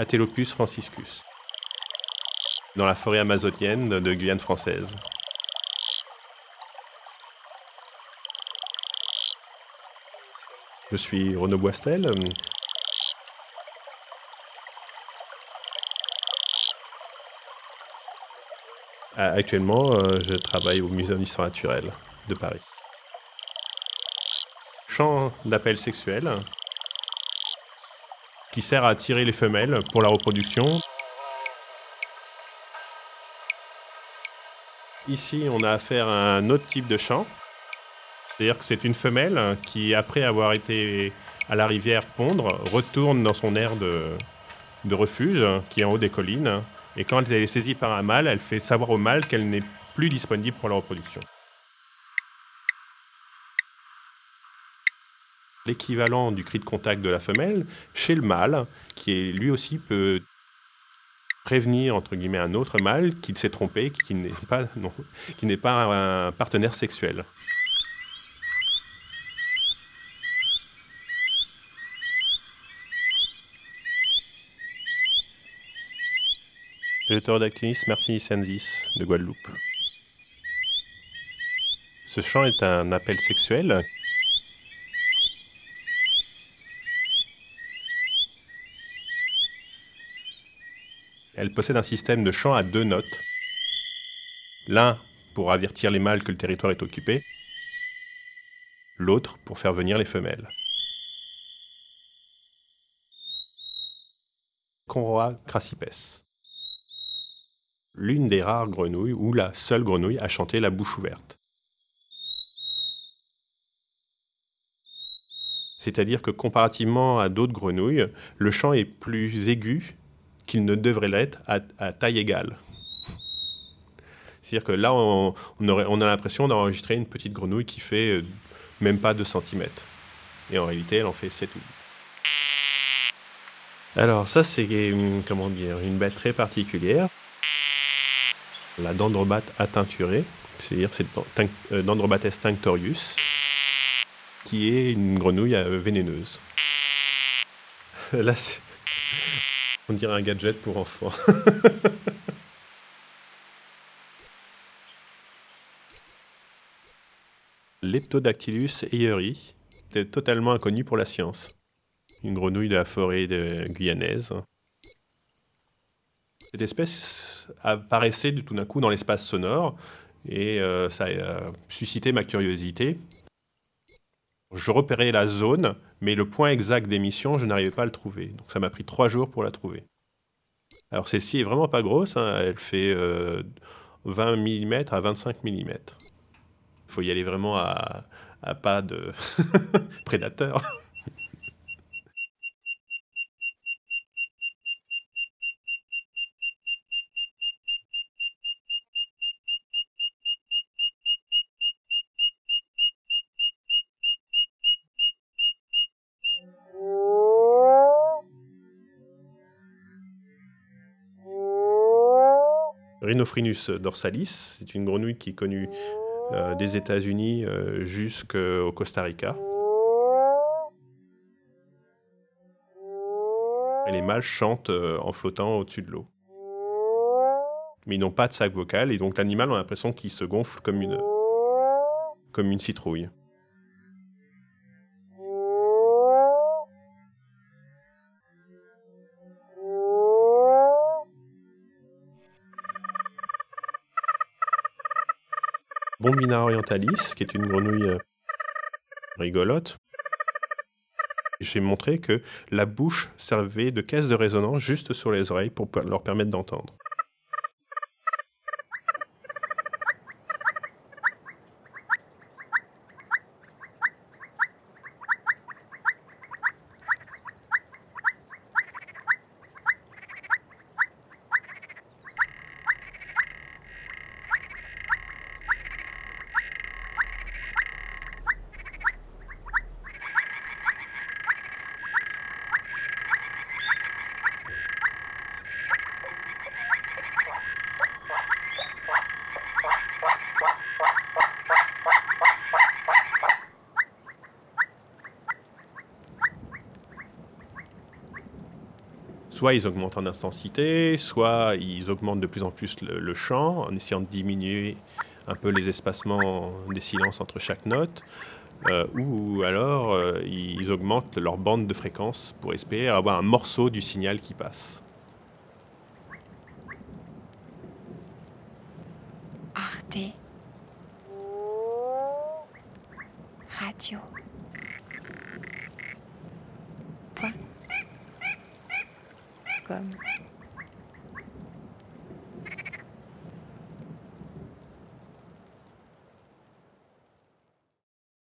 Atelopus franciscus, dans la forêt amazonienne de Guyane française. Je suis Renaud Boistel. Actuellement, euh, je travaille au Muséum d'histoire naturelle de Paris. Champ d'appel sexuel qui sert à attirer les femelles pour la reproduction. Ici, on a affaire à un autre type de chant. C'est-à-dire que c'est une femelle qui, après avoir été à la rivière pondre, retourne dans son aire de, de refuge, qui est en haut des collines. Et quand elle est saisie par un mâle, elle fait savoir au mâle qu'elle n'est plus disponible pour la reproduction. L'équivalent du cri de contact de la femelle chez le mâle, qui lui aussi peut prévenir entre guillemets un autre mâle qu'il s'est trompé, qui n'est pas, non, n'est pas un partenaire sexuel. Pterodactylus de Guadeloupe. Ce chant est un appel sexuel Elle possède un système de chant à deux notes. L'un pour avertir les mâles que le territoire est occupé, l'autre pour faire venir les femelles. Conroa crassipes. L'une des rares grenouilles, ou la seule grenouille, à chanter la bouche ouverte. C'est-à-dire que comparativement à d'autres grenouilles, le chant est plus aigu qu'il ne devrait l'être à, taille égale. C'est-à-dire que là, on, a l'impression d'enregistrer une petite grenouille qui fait euh, même pas 2 cm. Et en réalité, elle en fait 7 ou 8. Alors ça, c'est une, comment dire, une bête très particulière. La dendrobate ateinturée, c'est-à-dire c'est euh, Dendrobates tinctorius, qui est une grenouille euh, vénéneuse. Là, on dirait un gadget pour enfants. Leptodactylus eyeri était totalement inconnu pour la science. Une grenouille de la forêt de guyanaise. Cette espèce apparaissait tout d'un coup dans l'espace sonore et euh, ça a suscité ma curiosité. Je repérais la zone, mais le point exact d'émission, je n'arrivais pas à le trouver. Donc ça m'a pris trois jours pour la trouver. Alors celle-ci est vraiment pas grosse, hein. elle fait 20 euh, mm à 25 mm. Il faut y aller vraiment à, à pas de prédateur. Rhinophrynus dorsalis, c'est une grenouille qui est connue euh, des États-Unis euh, jusqu'au Costa Rica. Et les mâles chantent euh, en flottant au-dessus de l'eau. Mais ils n'ont pas de sac vocal et donc l'animal a l'impression qu'il se gonfle comme une citrouille. Bombina orientalis, qui est une grenouille euh, rigolote. J'ai montré que la bouche servait de caisse de résonance juste sur les oreilles pour leur permettre d'entendre. Soit ils augmentent en intensité, soit ils augmentent de plus en plus le, chant en essayant de diminuer un peu les espacements des silences entre chaque note, euh, ou alors euh, ils augmentent leur bande de fréquence pour espérer avoir un morceau du signal qui passe. Arte. Radio. Point. Comme.